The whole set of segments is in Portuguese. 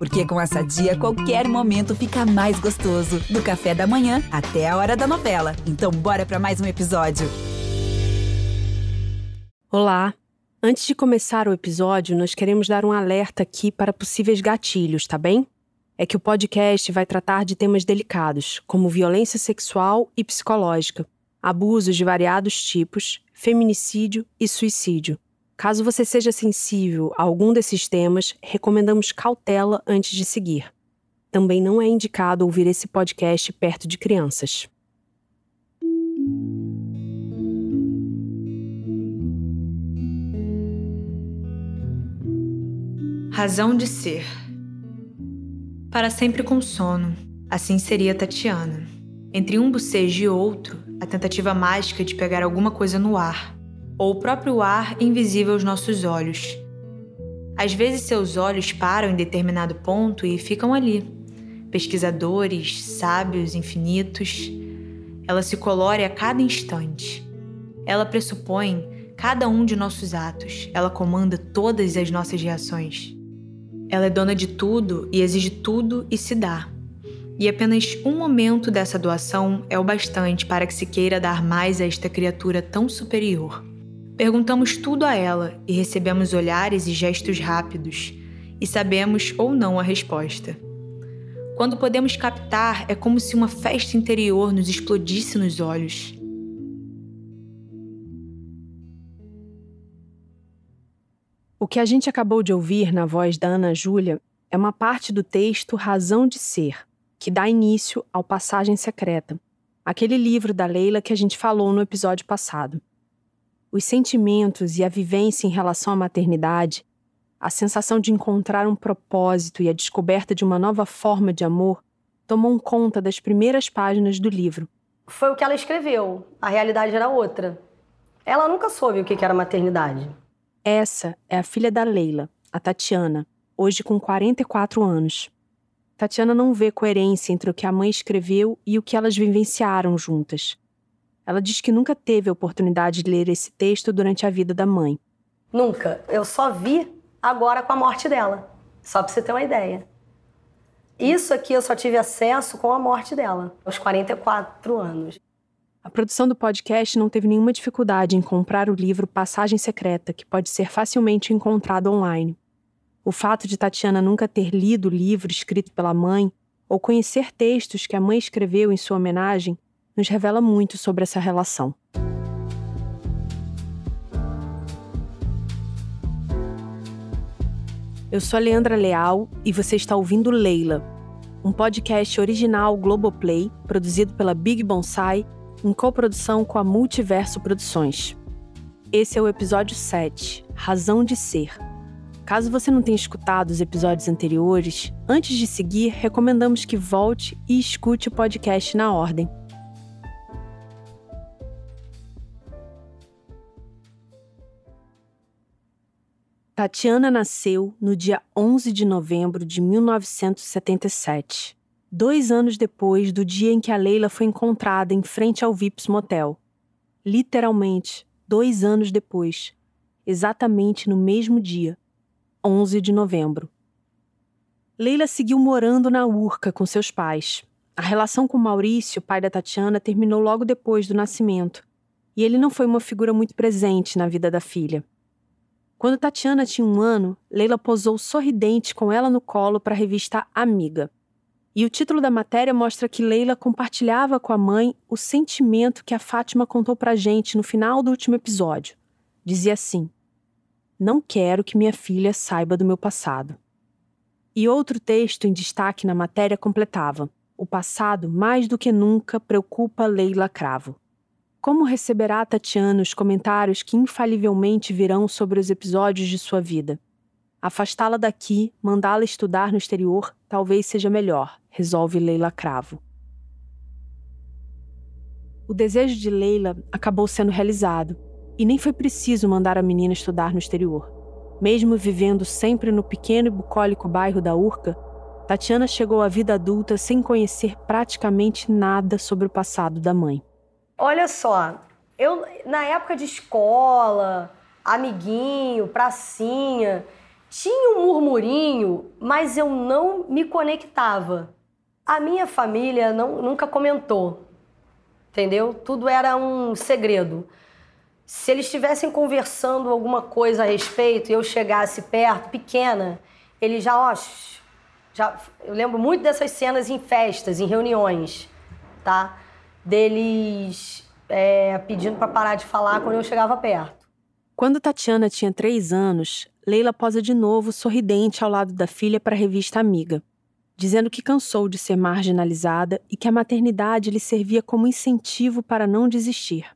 Porque com essa dia, qualquer momento fica mais gostoso. Do café da manhã até a hora da novela. Então, bora para mais um episódio. Olá! Antes de começar o episódio, nós queremos dar um alerta aqui para possíveis gatilhos, tá bem? É que o podcast vai tratar de temas delicados, como violência sexual e psicológica, abusos de variados tipos, feminicídio e suicídio. Caso você seja sensível a algum desses temas, recomendamos cautela antes de seguir. Também não é indicado ouvir esse podcast perto de crianças. Razão de ser. Para sempre com sono, assim seria Tatiana. Entre um bocejo e outro, a tentativa mágica de pegar alguma coisa no ar, ou o próprio ar invisível aos nossos olhos. Às vezes seus olhos param em determinado ponto e ficam ali. Pesquisadores, sábios, infinitos. Ela se colore a cada instante. Ela pressupõe cada um de nossos atos. Ela comanda todas as nossas reações. Ela é dona de tudo e exige tudo e se dá. E apenas um momento dessa doação é o bastante para que se queira dar mais a esta criatura tão superior. Perguntamos tudo a ela e recebemos olhares e gestos rápidos, e sabemos ou não a resposta. Quando podemos captar, é como se uma festa interior nos explodisse nos olhos. O que a gente acabou de ouvir na voz da Ana Júlia é uma parte do texto Razão de Ser, que dá início ao Passagem Secreta, aquele livro da Leila que a gente falou no episódio passado. Os sentimentos e a vivência em relação à maternidade, a sensação de encontrar um propósito e a descoberta de uma nova forma de amor tomam conta das primeiras páginas do livro. Foi o que ela escreveu, a realidade era outra. Ela nunca soube o que era maternidade. Essa é a filha da Leila, a Tatiana, hoje com 44 anos. Tatiana não vê coerência entre o que a mãe escreveu e o que elas vivenciaram juntas. Ela diz que nunca teve a oportunidade de ler esse texto durante a vida da mãe. Nunca. Eu só vi agora com a morte dela. Só para você ter uma ideia. Isso aqui eu só tive acesso com a morte dela, aos 44 anos. A produção do podcast não teve nenhuma dificuldade em comprar o livro Passagem Secreta, que pode ser facilmente encontrado online. O fato de Tatiana nunca ter lido o livro escrito pela mãe ou conhecer textos que a mãe escreveu em sua homenagem nos revela muito sobre essa relação. Eu sou a Leandra Leal e você está ouvindo Leila, um podcast original Globoplay, produzido pela Big Bonsai em coprodução com a Multiverso Produções. Esse é o episódio 7, Razão de Ser. Caso você não tenha escutado os episódios anteriores, antes de seguir, recomendamos que volte e escute o podcast na ordem. Tatiana nasceu no dia 11 de novembro de 1977 dois anos depois do dia em que a Leila foi encontrada em frente ao Vips Motel. Literalmente, dois anos depois, exatamente no mesmo dia, 11 de novembro. Leila seguiu morando na Urca com seus pais. A relação com Maurício, pai da Tatiana, terminou logo depois do nascimento, e ele não foi uma figura muito presente na vida da filha. Quando Tatiana tinha um ano, Leila posou sorridente com ela no colo para a revista Amiga. E o título da matéria mostra que Leila compartilhava com a mãe o sentimento que a Fátima contou pra gente no final do último episódio. Dizia assim: Não quero que minha filha saiba do meu passado. E outro texto em destaque na matéria completava: O passado, mais do que nunca, preocupa Leila Cravo. Como receberá Tatiana os comentários que infalivelmente virão sobre os episódios de sua vida? Afastá-la daqui, mandá-la estudar no exterior, talvez seja melhor, resolve Leila Cravo. O desejo de Leila acabou sendo realizado, e nem foi preciso mandar a menina estudar no exterior. Mesmo vivendo sempre no pequeno e bucólico bairro da Urca, Tatiana chegou à vida adulta sem conhecer praticamente nada sobre o passado da mãe. Olha só, eu na época de escola, amiguinho, pracinha, Tinha um murmurinho, mas eu não me conectava. A minha família não, nunca comentou, entendeu? Tudo era um segredo. Se eles estivessem conversando alguma coisa a respeito e eu chegasse perto, pequena, ele já, ó, já, eu lembro muito dessas cenas em festas, em reuniões, tá? Deles é, pedindo para parar de falar quando eu chegava perto. Quando Tatiana tinha três anos, Leila posa de novo sorridente ao lado da filha para a revista Amiga, dizendo que cansou de ser marginalizada e que a maternidade lhe servia como incentivo para não desistir.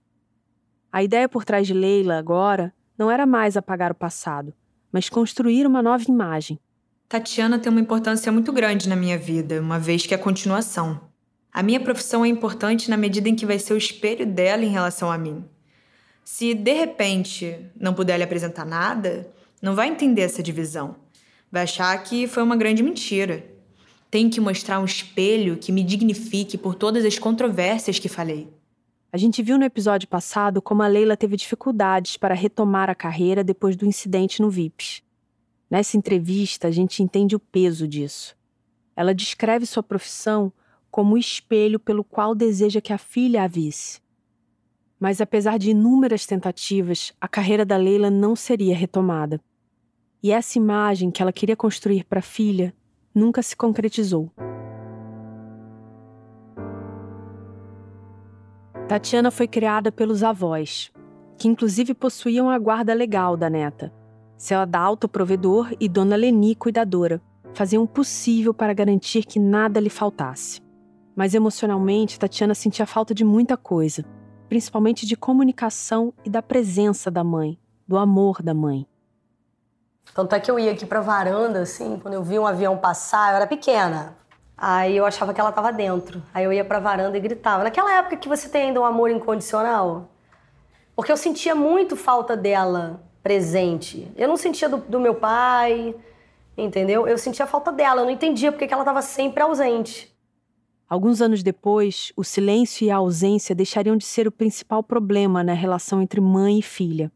A ideia por trás de Leila agora não era mais apagar o passado, mas construir uma nova imagem. Tatiana tem uma importância muito grande na minha vida, uma vez que é a continuação. A minha profissão é importante na medida em que vai ser o espelho dela em relação a mim. Se de repente não puder lhe apresentar nada, não vai entender essa divisão. Vai achar que foi uma grande mentira. Tenho que mostrar um espelho que me dignifique por todas as controvérsias que falei. A gente viu no episódio passado como a Leila teve dificuldades para retomar a carreira depois do incidente no VIPs. Nessa entrevista, a gente entende o peso disso. Ela descreve sua profissão como o espelho pelo qual deseja que a filha a visse. Mas apesar de inúmeras tentativas, a carreira da Leila não seria retomada. E essa imagem que ela queria construir para a filha nunca se concretizou. Tatiana foi criada pelos avós, que inclusive possuíam a guarda legal da neta. Seu Adalto, provedor, e Dona Leni, cuidadora, faziam o possível para garantir que nada lhe faltasse. Mas emocionalmente, Tatiana sentia falta de muita coisa, principalmente de comunicação e da presença da mãe, do amor da mãe. Tanto é que eu ia aqui pra varanda, assim, quando eu vi um avião passar, eu era pequena. Aí eu achava que ela tava dentro. Aí eu ia pra varanda e gritava. Naquela época que você tem ainda um amor incondicional. Porque eu sentia muito falta dela presente. Eu não sentia do, do meu pai, entendeu? Eu sentia falta dela. Eu não entendia porque que ela tava sempre ausente. Alguns anos depois, o silêncio e a ausência deixariam de ser o principal problema na relação entre mãe e filha.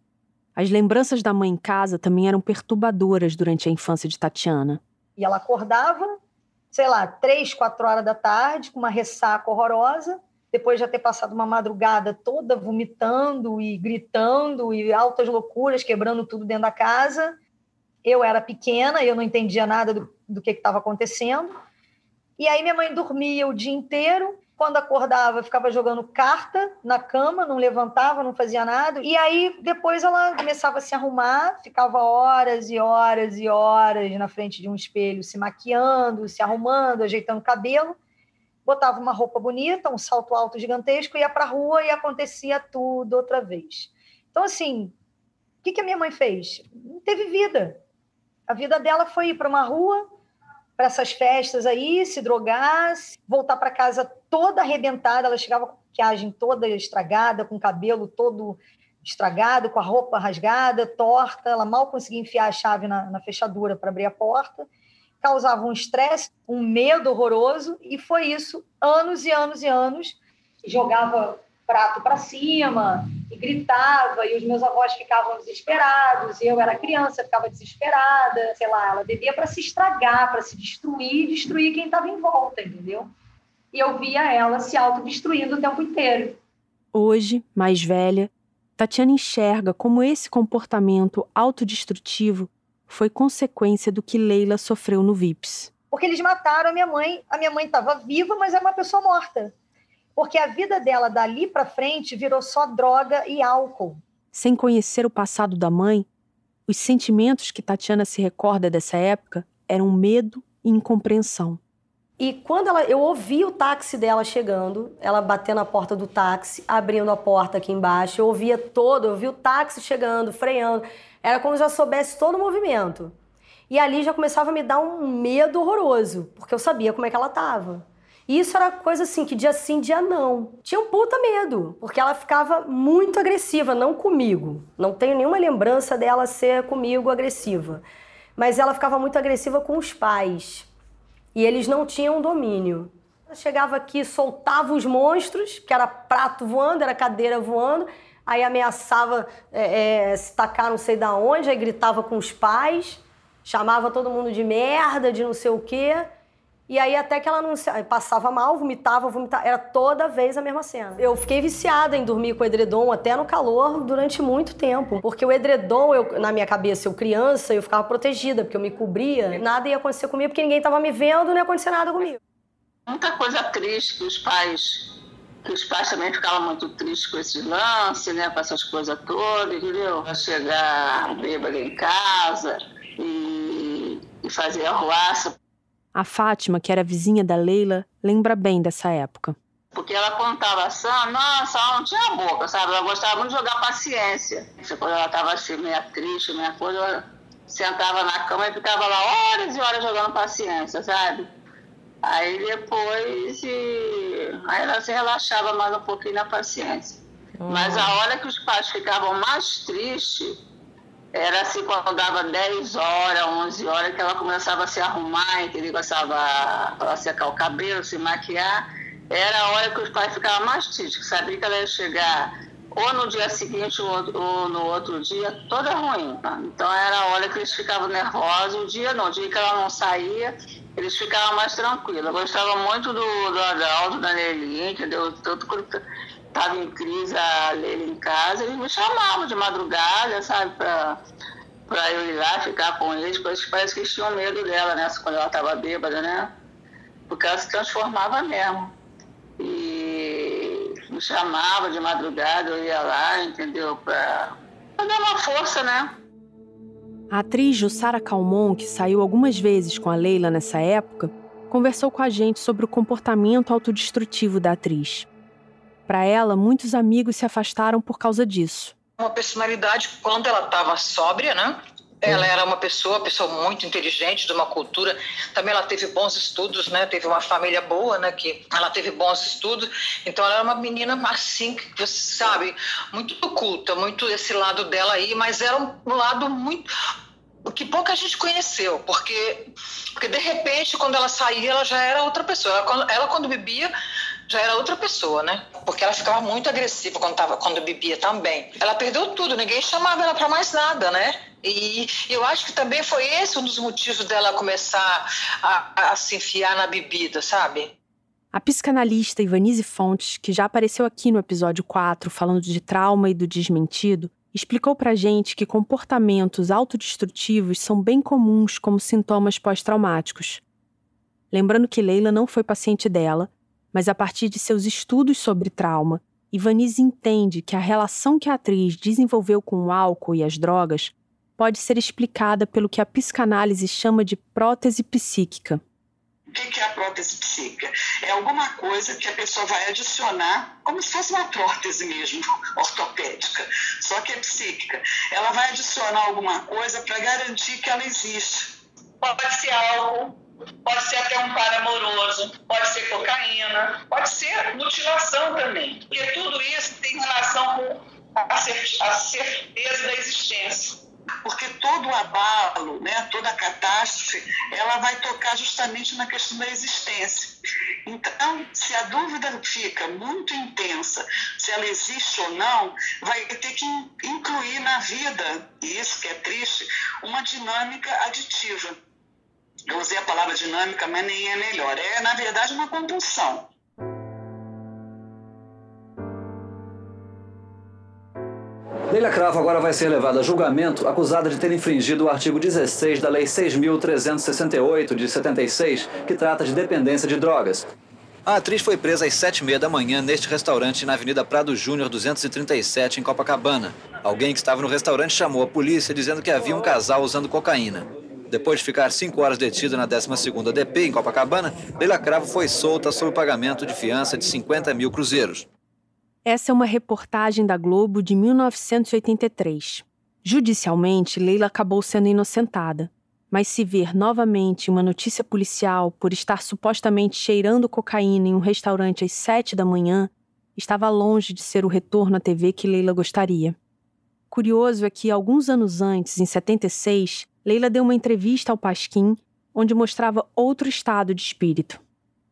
As lembranças da mãe em casa também eram perturbadoras durante a infância de Tatiana. E ela acordava, sei lá, três, quatro horas da tarde, com uma ressaca horrorosa, depois de já ter passado uma madrugada toda vomitando e gritando e altas loucuras, quebrando tudo dentro da casa. Eu era pequena, eu não entendia nada do, do que estava acontecendo. E aí minha mãe dormia o dia inteiro quando acordava, ficava jogando carta na cama, não levantava, não fazia nada. E aí depois ela começava a se arrumar, ficava horas e horas e horas na frente de um espelho, se maquiando, se arrumando, ajeitando o cabelo. Botava uma roupa bonita, um salto alto gigantesco, ia para a rua e acontecia tudo outra vez. Então, assim, o que, que a minha mãe fez? Não teve vida. A vida dela foi ir para uma rua, para essas festas aí, se drogar, voltar para casa toda arrebentada. Ela chegava com a maquiagem toda estragada, com o cabelo todo estragado, com a roupa rasgada, torta. Ela mal conseguia enfiar a chave na, na fechadura para abrir a porta. Causava um estresse, um medo horroroso, e foi isso anos e anos e anos. Jogava prato para cima e gritava, e os meus avós ficavam desesperados, e eu era criança, ficava desesperada, sei lá, ela bebia para se estragar, para se destruir e destruir quem estava em volta, entendeu? E eu via ela se autodestruindo o tempo inteiro. Hoje, mais velha, Tatiana enxerga como esse comportamento autodestrutivo foi consequência do que Leila sofreu no VIPS. Porque eles mataram a minha mãe, a minha mãe estava viva, mas é uma pessoa morta porque a vida dela dali para frente virou só droga e álcool. Sem conhecer o passado da mãe, os sentimentos que Tatiana se recorda dessa época eram medo e incompreensão. E quando ela, eu ouvi o táxi dela chegando, ela batendo na porta do táxi, abrindo a porta aqui embaixo, eu ouvia todo, eu vi o táxi chegando, freando. Era como se eu já soubesse todo o movimento. E ali já começava a me dar um medo horroroso, porque eu sabia como é que ela estava. E isso era coisa assim, que dia sim, dia não. Tinha um puta medo, porque ela ficava muito agressiva, não comigo. Não tenho nenhuma lembrança dela ser comigo agressiva. Mas ela ficava muito agressiva com os pais. E eles não tinham domínio. Ela chegava aqui, soltava os monstros, que era prato voando, era cadeira voando, aí ameaçava é, é, se tacar não sei da onde, aí gritava com os pais chamava todo mundo de merda, de não sei o quê. E aí até que ela não passava mal, vomitava, vomitava, era toda vez a mesma cena. Eu fiquei viciada em dormir com o edredom até no calor durante muito tempo, porque o edredom, eu, na minha cabeça, eu criança, eu ficava protegida, porque eu me cobria, nada ia acontecer comigo, porque ninguém estava me vendo, não ia acontecer nada comigo. Muita coisa triste que os pais que os pais também ficavam muito tristes com esse lance, né, com essas coisas todas, entendeu? Chegar bêbado em casa e, e fazer arruaça a Fátima, que era vizinha da Leila, lembra bem dessa época. Porque ela contava assim, nossa, ela não tinha boca, sabe? Ela gostava muito de jogar paciência. Quando ela estava assim, meio triste, meia coisa, ela sentava na cama e ficava lá horas e horas jogando paciência, sabe? Aí depois, e... aí ela se relaxava mais um pouquinho na paciência. Mas a hora que os pais ficavam mais tristes, era assim, quando dava 10 horas, 11 horas, que ela começava a se arrumar, entendeu? Começava a, secar o cabelo, se maquiar. Era a hora que os pais ficavam mais tristes, sabia que ela ia chegar ou no dia seguinte ou, no outro dia, toda ruim. Tá? Então era a hora que eles ficavam nervosos. O dia não, o dia que ela não saía, eles ficavam mais tranquilos. Eu gostava muito do, do Adalto, da Nelinha, entendeu? Tanto estava em crise a Leila em casa, eles me chamavam de madrugada, sabe, para eu ir lá ficar com eles, porque parece que eles tinham medo dela, né, quando ela estava bêbada, né, porque ela se transformava mesmo. E me chamava de madrugada, eu ia lá, entendeu, para dar uma força, né. A atriz Jussara Calmon, que saiu algumas vezes com a Leila nessa época, conversou com a gente sobre o comportamento autodestrutivo da atriz. Para ela, muitos amigos se afastaram por causa disso. Uma personalidade, quando ela estava sóbria, né? Ela era uma pessoa, pessoa muito inteligente, de uma cultura. Também ela teve bons estudos, né? Teve uma família boa, né? Que ela teve bons estudos. Então ela era uma menina assim, que você sabe, muito culta, muito esse lado dela aí, mas era um lado muito que pouca gente conheceu, porque porque de repente quando ela saía, ela já era outra pessoa. Ela, ela, quando bebia, já era outra pessoa, né? Porque ela ficava muito agressiva quando, tava, quando bebia também. Ela perdeu tudo, ninguém chamava ela para mais nada, né? E eu acho que também foi esse um dos motivos dela começar a, a se enfiar na bebida, sabe? A psicanalista Ivanise Fontes, que já apareceu aqui no episódio 4 falando de trauma e do desmentido, explicou pra gente que comportamentos autodestrutivos são bem comuns como sintomas pós-traumáticos. Lembrando que Leila não foi paciente dela mas a partir de seus estudos sobre trauma, Ivanise entende que a relação que a atriz desenvolveu com o álcool e as drogas pode ser explicada pelo que a psicanálise chama de prótese psíquica. O que é a prótese psíquica? É alguma coisa que a pessoa vai adicionar, como se fosse uma prótese mesmo, ortopédica, só que é psíquica. Ela vai adicionar alguma coisa para garantir que ela existe. Pode ser álcool, pode ser até um par amoroso, pode ser cocaína, pode ser mutilação também, porque tudo isso tem relação com a certeza da existência. Porque todo o abalo, né, toda a catástrofe, ela vai tocar justamente na questão da existência. Então, se a dúvida fica muito intensa, se ela existe ou não, vai ter que incluir na vida, e isso que é triste, uma dinâmica aditiva eu usei a palavra dinâmica, mas nem é melhor. É, na verdade, uma compulsão. Leila Cravo agora vai ser levada a julgamento acusada de ter infringido o artigo 16 da Lei 6.368 de 76, que trata de dependência de drogas. A atriz foi presa às sete e meia da manhã neste restaurante na Avenida Prado Júnior 237, em Copacabana. Alguém que estava no restaurante chamou a polícia dizendo que havia um casal usando cocaína. Depois de ficar cinco horas detida na 12ª DP em Copacabana, Leila Cravo foi solta sob pagamento de fiança de 50 mil cruzeiros. Essa é uma reportagem da Globo de 1983. Judicialmente, Leila acabou sendo inocentada. Mas se ver novamente uma notícia policial por estar supostamente cheirando cocaína em um restaurante às sete da manhã, estava longe de ser o retorno à TV que Leila gostaria. Curioso é que, alguns anos antes, em 76, Leila deu uma entrevista ao Pasquim, onde mostrava outro estado de espírito.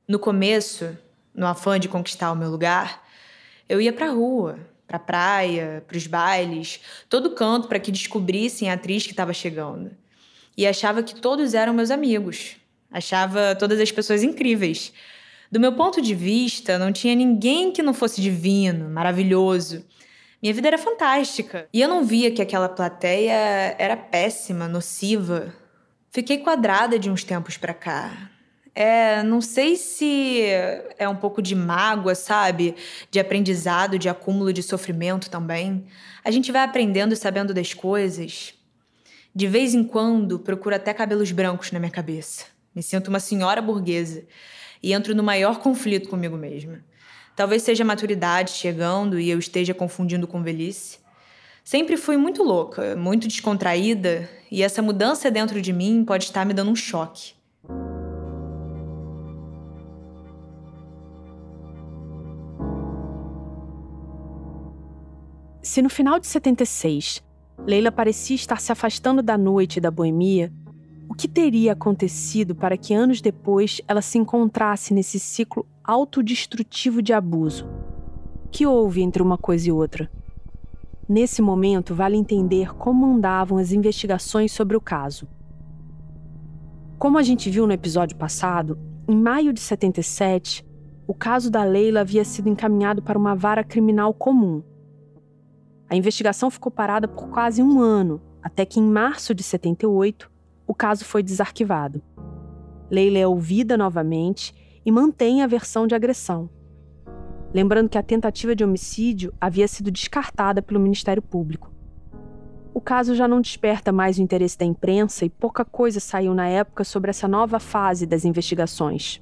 No começo, no afã de conquistar o meu lugar, eu ia pra rua, pra praia, pros bailes, todo canto para que descobrissem a atriz que estava chegando. e achava que todos eram meus amigos. Achava todas as pessoas incríveis. Do meu ponto de vista, não tinha ninguém que não fosse divino, maravilhoso. Minha vida era fantástica. E eu não via que aquela plateia era péssima, nociva. Fiquei quadrada de uns tempos pra cá. É, não sei se é um pouco de mágoa, sabe? De aprendizado, de acúmulo de sofrimento também. A gente vai aprendendo e sabendo das coisas. De vez em quando, procuro até cabelos brancos na minha cabeça. Me sinto uma senhora burguesa e entro no maior conflito comigo mesma. Talvez seja a maturidade chegando e eu esteja confundindo com velhice. Sempre fui muito louca, muito descontraída, e essa mudança dentro de mim pode estar me dando um choque. Se no final de 76, Leila parecia estar se afastando da noite e da boemia, o que teria acontecido para que anos depois ela se encontrasse nesse ciclo autodestrutivo de abuso? O que houve entre uma coisa e outra? Nesse momento, vale entender como andavam as investigações sobre o caso. Como a gente viu no episódio passado, em maio de 77, o caso da Leila havia sido encaminhado para uma vara criminal comum. A investigação ficou parada por quase um ano, até que em março de 78, o caso foi desarquivado. Leila é ouvida novamente e mantém a versão de agressão. Lembrando que a tentativa de homicídio havia sido descartada pelo Ministério Público. O caso já não desperta mais o interesse da imprensa e pouca coisa saiu na época sobre essa nova fase das investigações.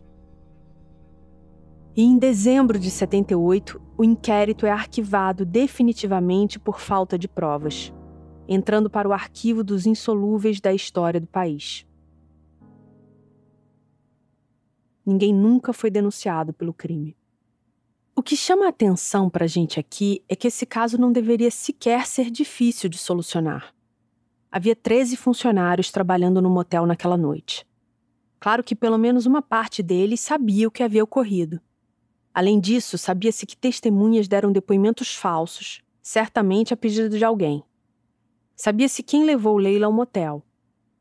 E em dezembro de 78, o inquérito é arquivado definitivamente por falta de provas entrando para o arquivo dos insolúveis da história do país. Ninguém nunca foi denunciado pelo crime. O que chama a atenção para a gente aqui é que esse caso não deveria sequer ser difícil de solucionar. Havia 13 funcionários trabalhando no motel naquela noite. Claro que pelo menos uma parte deles sabia o que havia ocorrido. Além disso, sabia-se que testemunhas deram depoimentos falsos, certamente a pedido de alguém. Sabia-se quem levou Leila ao motel.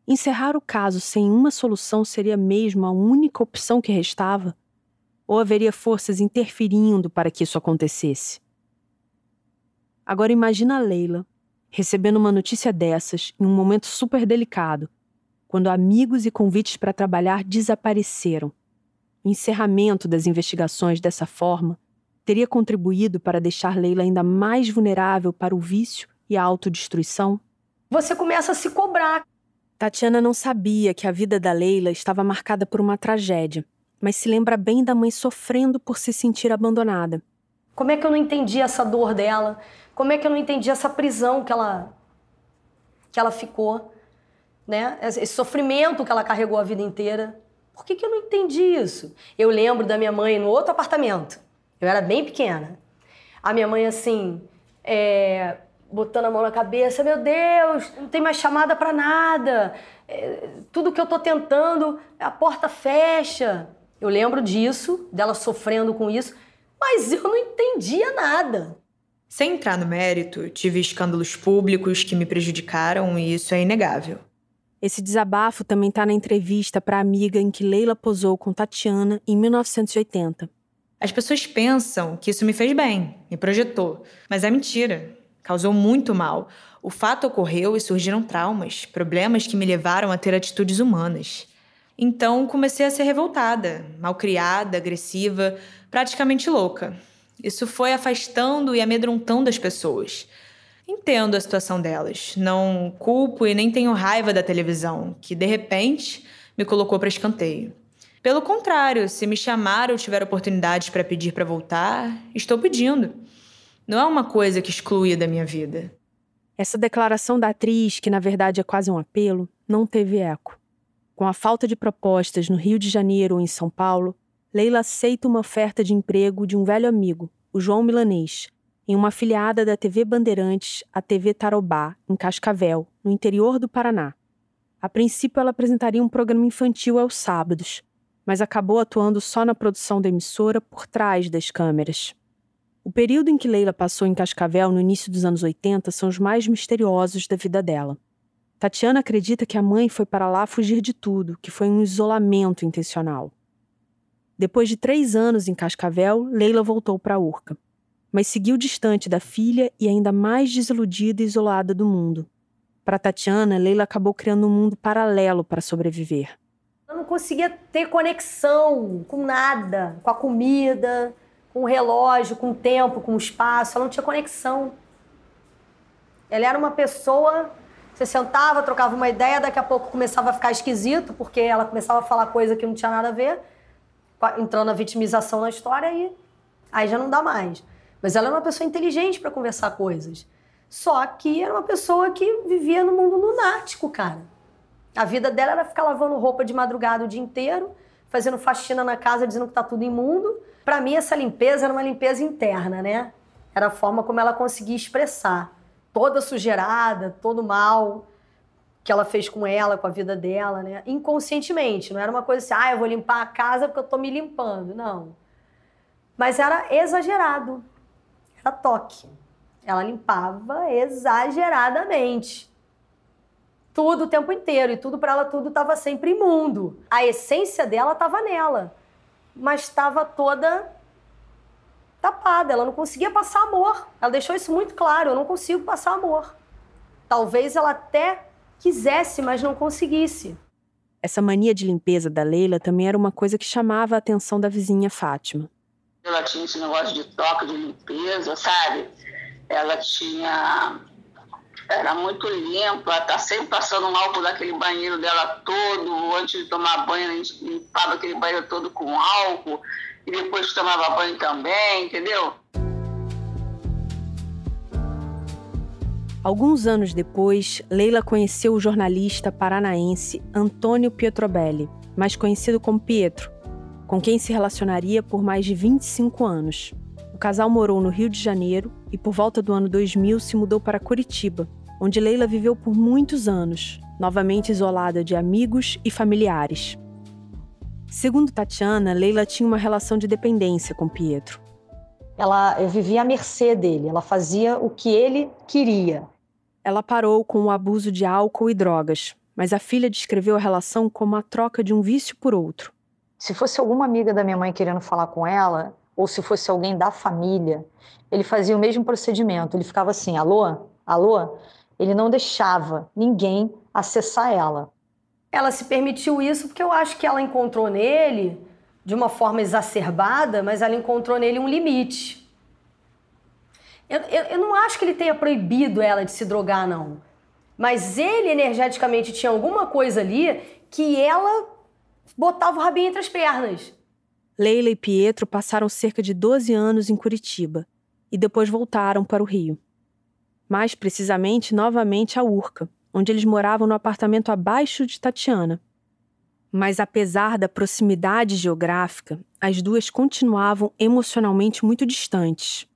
Encerrar o caso sem uma solução seria mesmo a única opção que restava? Ou haveria forças interferindo para que isso acontecesse? Agora imagina a Leila recebendo uma notícia dessas em um momento super delicado, quando amigos e convites para trabalhar desapareceram. O encerramento das investigações dessa forma teria contribuído para deixar Leila ainda mais vulnerável para o vício e a autodestruição? Você começa a se cobrar. Tatiana não sabia que a vida da Leila estava marcada por uma tragédia, mas se lembra bem da mãe sofrendo por se sentir abandonada. Como é que eu não entendi essa dor dela? Como é que eu não entendi essa prisão que ela que ela ficou, né? Esse sofrimento que ela carregou a vida inteira. Por que, que eu não entendi isso? Eu lembro da minha mãe no outro apartamento. Eu era bem pequena. A minha mãe assim, é, botando a mão na cabeça, meu Deus, não tem mais chamada para nada. É, tudo que eu tô tentando, a porta fecha. Eu lembro disso, dela sofrendo com isso, mas eu não entendia nada. Sem entrar no mérito, tive escândalos públicos que me prejudicaram e isso é inegável. Esse desabafo também está na entrevista para a amiga em que Leila posou com Tatiana em 1980. As pessoas pensam que isso me fez bem, me projetou, mas é mentira causou muito mal. O fato ocorreu e surgiram traumas, problemas que me levaram a ter atitudes humanas. Então comecei a ser revoltada, malcriada, agressiva, praticamente louca. Isso foi afastando e amedrontando as pessoas. Entendo a situação delas, não culpo e nem tenho raiva da televisão, que de repente me colocou para escanteio. Pelo contrário, se me chamar ou tiver oportunidades para pedir para voltar, estou pedindo. Não é uma coisa que excluía da minha vida. Essa declaração da atriz, que na verdade é quase um apelo, não teve eco. Com a falta de propostas no Rio de Janeiro ou em São Paulo, Leila aceita uma oferta de emprego de um velho amigo, o João Milanês, em uma afiliada da TV Bandeirantes, a TV Tarobá, em Cascavel, no interior do Paraná. A princípio, ela apresentaria um programa infantil aos sábados, mas acabou atuando só na produção da emissora por trás das câmeras. O período em que Leila passou em Cascavel no início dos anos 80 são os mais misteriosos da vida dela. Tatiana acredita que a mãe foi para lá fugir de tudo, que foi um isolamento intencional. Depois de três anos em Cascavel, Leila voltou para Urca, mas seguiu distante da filha e ainda mais desiludida e isolada do mundo. Para Tatiana, Leila acabou criando um mundo paralelo para sobreviver. Eu não conseguia ter conexão com nada, com a comida, com relógio, com tempo, com espaço. Ela não tinha conexão. Ela era uma pessoa. Você sentava, trocava uma ideia, daqui a pouco começava a ficar esquisito, porque ela começava a falar coisa que não tinha nada a ver, entrando a vitimização na história e aí já não dá mais. Mas ela era uma pessoa inteligente para conversar coisas. Só que era uma pessoa que vivia no mundo lunático, cara. A vida dela era ficar lavando roupa de madrugada o dia inteiro, fazendo faxina na casa dizendo que tá tudo imundo. Para mim essa limpeza era uma limpeza interna, né? Era a forma como ela conseguia expressar toda sujeirada, todo mal que ela fez com ela, com a vida dela, né? Inconscientemente, não era uma coisa assim, ah, eu vou limpar a casa porque eu tô me limpando, não. Mas era exagerado. Era toque. Ela limpava exageradamente. Tudo o tempo inteiro. E tudo para ela, tudo estava sempre imundo. A essência dela estava nela. Mas estava toda tapada. Ela não conseguia passar amor. Ela deixou isso muito claro. Eu não consigo passar amor. Talvez ela até quisesse, mas não conseguisse. Essa mania de limpeza da Leila também era uma coisa que chamava a atenção da vizinha Fátima. Ela tinha esse negócio de toque, de limpeza, sabe? ela tinha era muito limpa, tá sempre passando um álcool daquele banheiro dela todo, antes de tomar banho, a gente limpava aquele banheiro todo com álcool, e depois tomava banho também, entendeu? Alguns anos depois, Leila conheceu o jornalista paranaense Antônio Pietrobelli, mais conhecido como Pietro, com quem se relacionaria por mais de 25 anos casal morou no Rio de Janeiro e, por volta do ano 2000, se mudou para Curitiba, onde Leila viveu por muitos anos, novamente isolada de amigos e familiares. Segundo Tatiana, Leila tinha uma relação de dependência com Pietro. Ela, eu vivia à mercê dele, ela fazia o que ele queria. Ela parou com o abuso de álcool e drogas, mas a filha descreveu a relação como a troca de um vício por outro. Se fosse alguma amiga da minha mãe querendo falar com ela, ou se fosse alguém da família, ele fazia o mesmo procedimento. Ele ficava assim: alô, alô. Ele não deixava ninguém acessar ela. Ela se permitiu isso porque eu acho que ela encontrou nele, de uma forma exacerbada, mas ela encontrou nele um limite. Eu, eu, eu não acho que ele tenha proibido ela de se drogar, não. Mas ele energeticamente tinha alguma coisa ali que ela botava o rabinho entre as pernas. Leila e Pietro passaram cerca de 12 anos em Curitiba e depois voltaram para o Rio. Mais precisamente, novamente a Urca, onde eles moravam no apartamento abaixo de Tatiana. Mas apesar da proximidade geográfica, as duas continuavam emocionalmente muito distantes.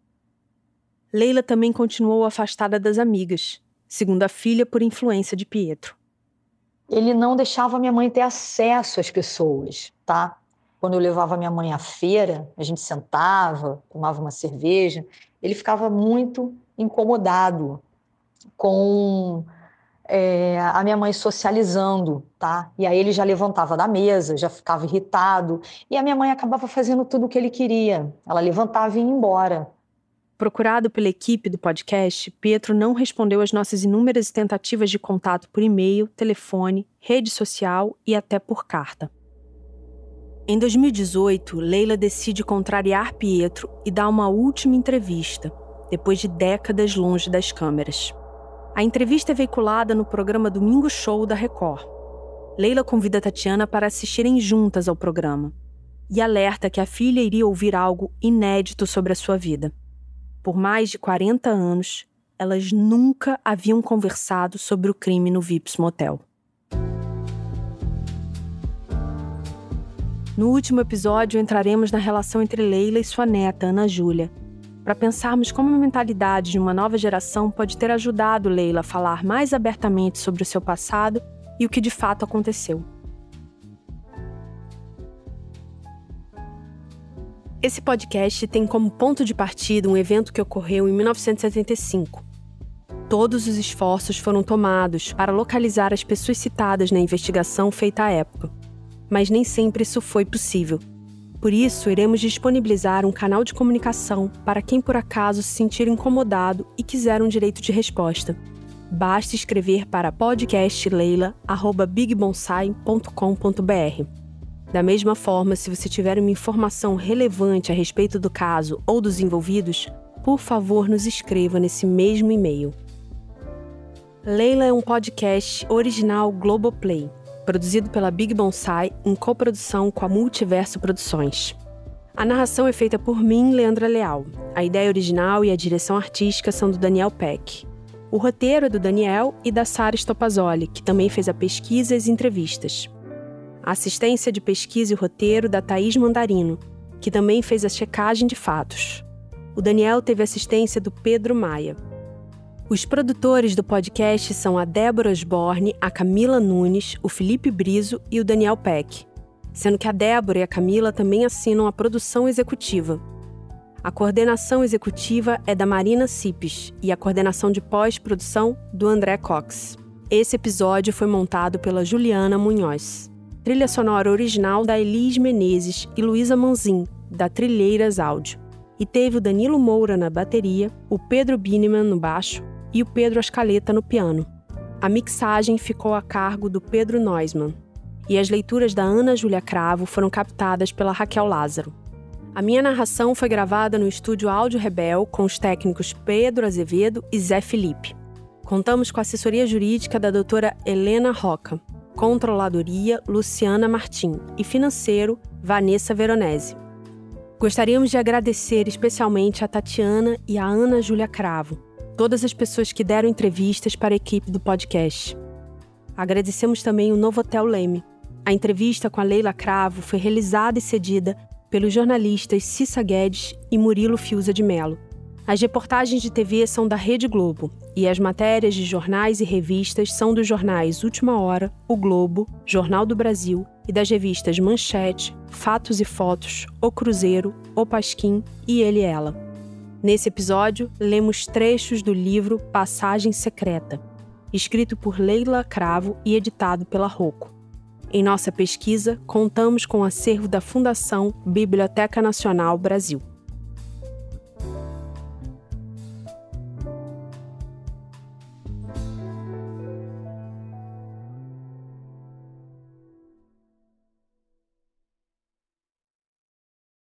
Leila também continuou afastada das amigas, segundo a filha por influência de Pietro. Ele não deixava minha mãe ter acesso às pessoas, tá? Quando eu levava minha mãe à feira, a gente sentava, tomava uma cerveja, ele ficava muito incomodado com é, a minha mãe socializando, tá? E aí ele já levantava da mesa, já ficava irritado, e a minha mãe acabava fazendo tudo o que ele queria. Ela levantava e ia embora. Procurado pela equipe do podcast, Pietro não respondeu às nossas inúmeras tentativas de contato por e-mail, telefone, rede social e até por carta. Em 2018, Leila decide contrariar Pietro e dar uma última entrevista, depois de décadas longe das câmeras. A entrevista é veiculada no programa Domingo Show da Record. Leila convida Tatiana para assistirem juntas ao programa e alerta que a filha iria ouvir algo inédito sobre a sua vida. Por mais de 40 anos, elas nunca haviam conversado sobre o crime no Vips Motel. No último episódio, entraremos na relação entre Leila e sua neta, Ana Júlia, para pensarmos como a mentalidade de uma nova geração pode ter ajudado Leila a falar mais abertamente sobre o seu passado e o que de fato aconteceu. Esse podcast tem como ponto de partida um evento que ocorreu em 1975. Todos os esforços foram tomados para localizar as pessoas citadas na investigação feita à época, mas nem sempre isso foi possível. Por isso, iremos disponibilizar um canal de comunicação para quem por acaso se sentir incomodado e quiser um direito de resposta. Basta escrever para podcastleila@bigbonsai.com.br. Da mesma forma, se você tiver uma informação relevante a respeito do caso ou dos envolvidos, por favor, nos escreva nesse mesmo e-mail. Leila é um podcast original Globoplay, produzido pela Big Bonsai em coprodução com a Multiverso Produções. A narração é feita por mim, Leandra Leal. A ideia original e a direção artística são do Daniel Peck. O roteiro é do Daniel e da Sara Stopazoli, que também fez a pesquisa e as entrevistas. A assistência de pesquisa e roteiro da Thaís Mandarino, que também fez a checagem de fatos. O Daniel teve assistência do Pedro Maia. Os produtores do podcast são a Débora Osborne, a Camila Nunes, o Felipe Brizo e o Daniel Peck, sendo que a Débora e a Camila também assinam a produção executiva. A coordenação executiva é da Marina Cipes e a coordenação de pós-produção do André Cox. Esse episódio foi montado pela Juliana Munhoz. Trilha sonora original da Elis Menezes e Luísa Manzin, da Trilheiras Áudio. E teve o Danilo Moura na bateria, o Pedro Bineman no baixo e o Pedro Ascaleta no piano. A mixagem ficou a cargo do Pedro Neusman, e as leituras da Ana Júlia Cravo foram captadas pela Raquel Lázaro. A minha narração foi gravada no estúdio Áudio Rebel com os técnicos Pedro Azevedo e Zé Felipe. Contamos com a assessoria jurídica da doutora Helena Roca, controladoria Luciana Martim e financeiro Vanessa Veronese. Gostaríamos de agradecer especialmente a Tatiana e a Ana Júlia Cravo, todas as pessoas que deram entrevistas para a equipe do podcast. Agradecemos também o Novo Hotel Leme. A entrevista com a Leila Cravo foi realizada e cedida pelos jornalistas Cissa Guedes e Murilo Fiuza de Melo. As reportagens de TV são da Rede Globo e as matérias de jornais e revistas são dos jornais Última Hora, O Globo, Jornal do Brasil e das revistas Manchete, Fatos e Fotos, O Cruzeiro, O Pasquim e Ele e Ela. Nesse episódio, lemos trechos do livro Passagem Secreta, escrito por Leila Cravo e editado pela Rocco. Em nossa pesquisa, contamos com o acervo da Fundação Biblioteca Nacional Brasil.